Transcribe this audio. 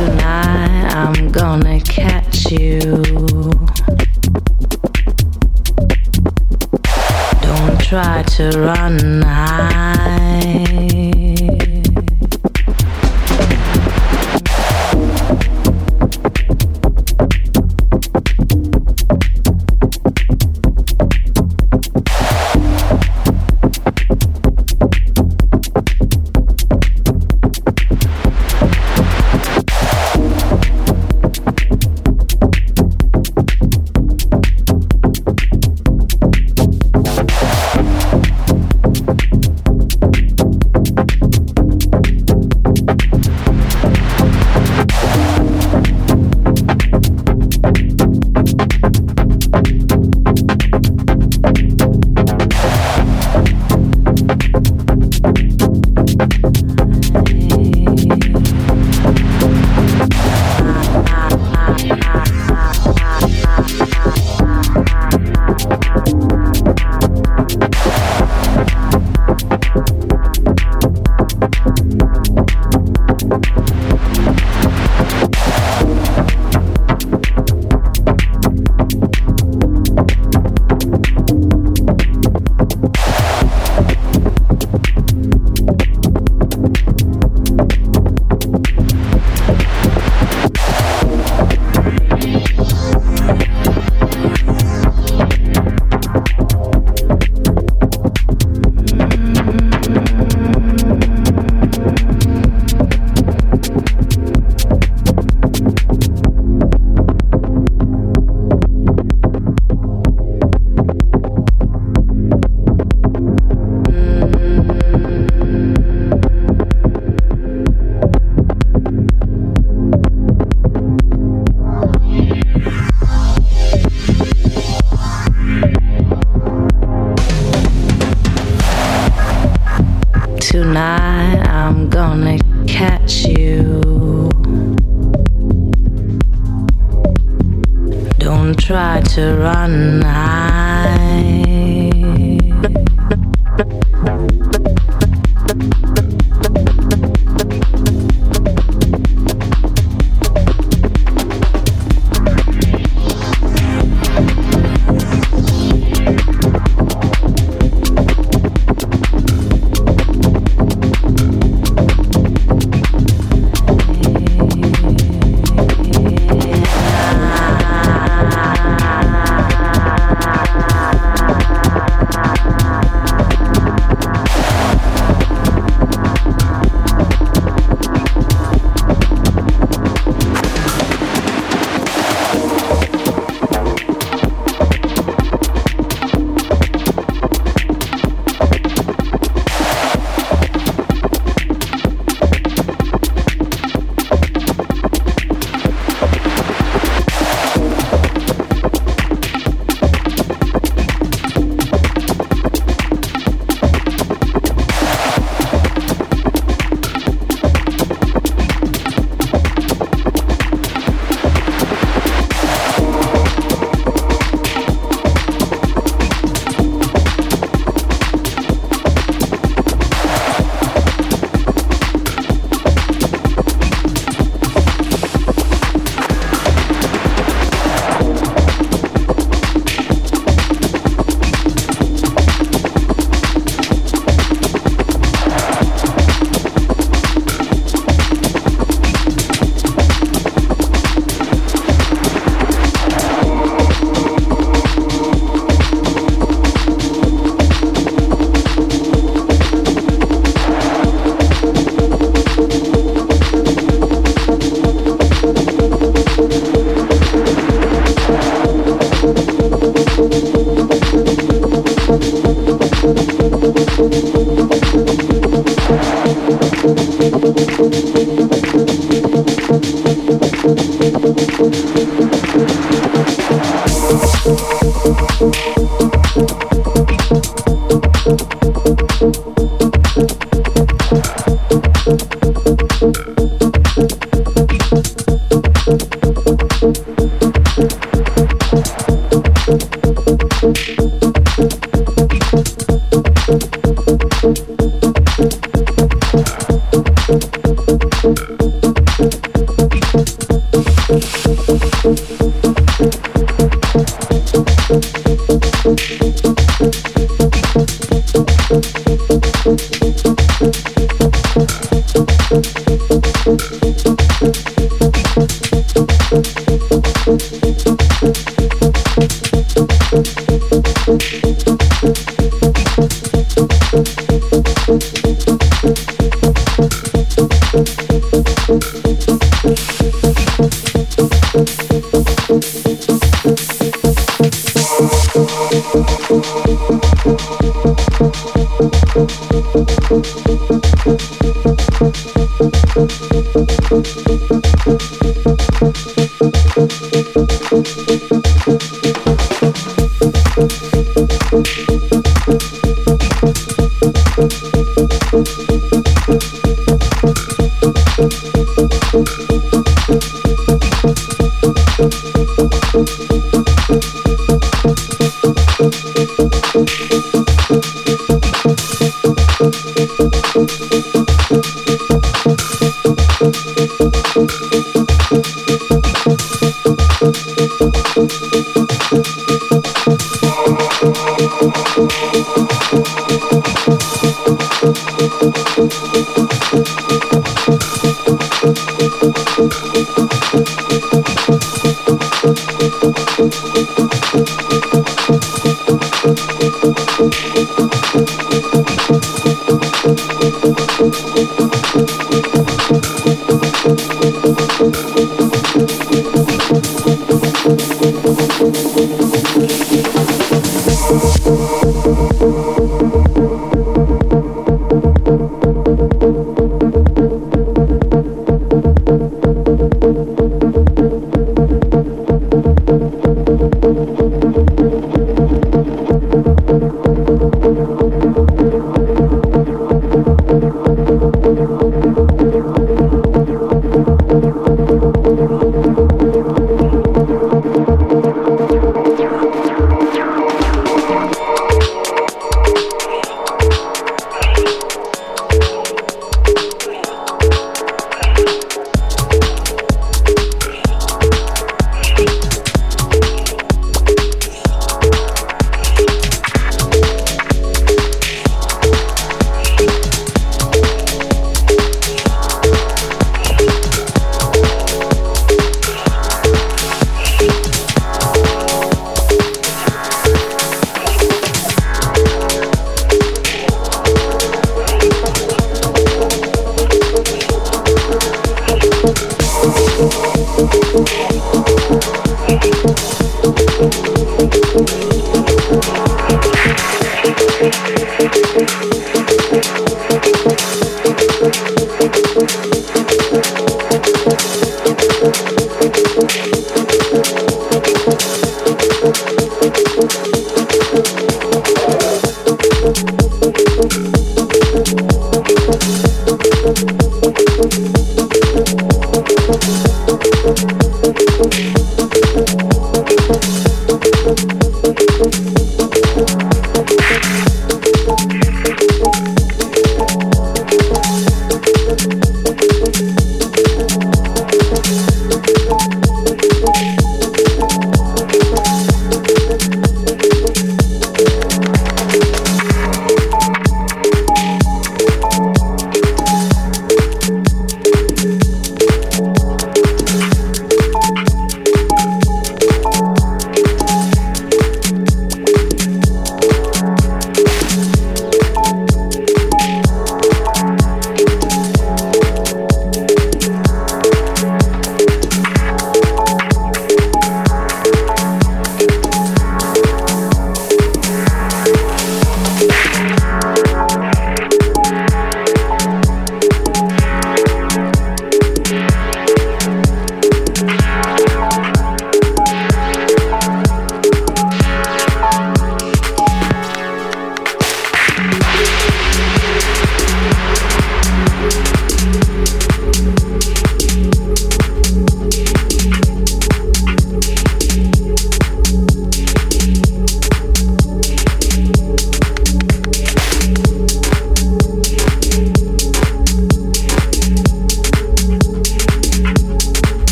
tonight I'm gonna catch you. Don't try to run high. try to run high.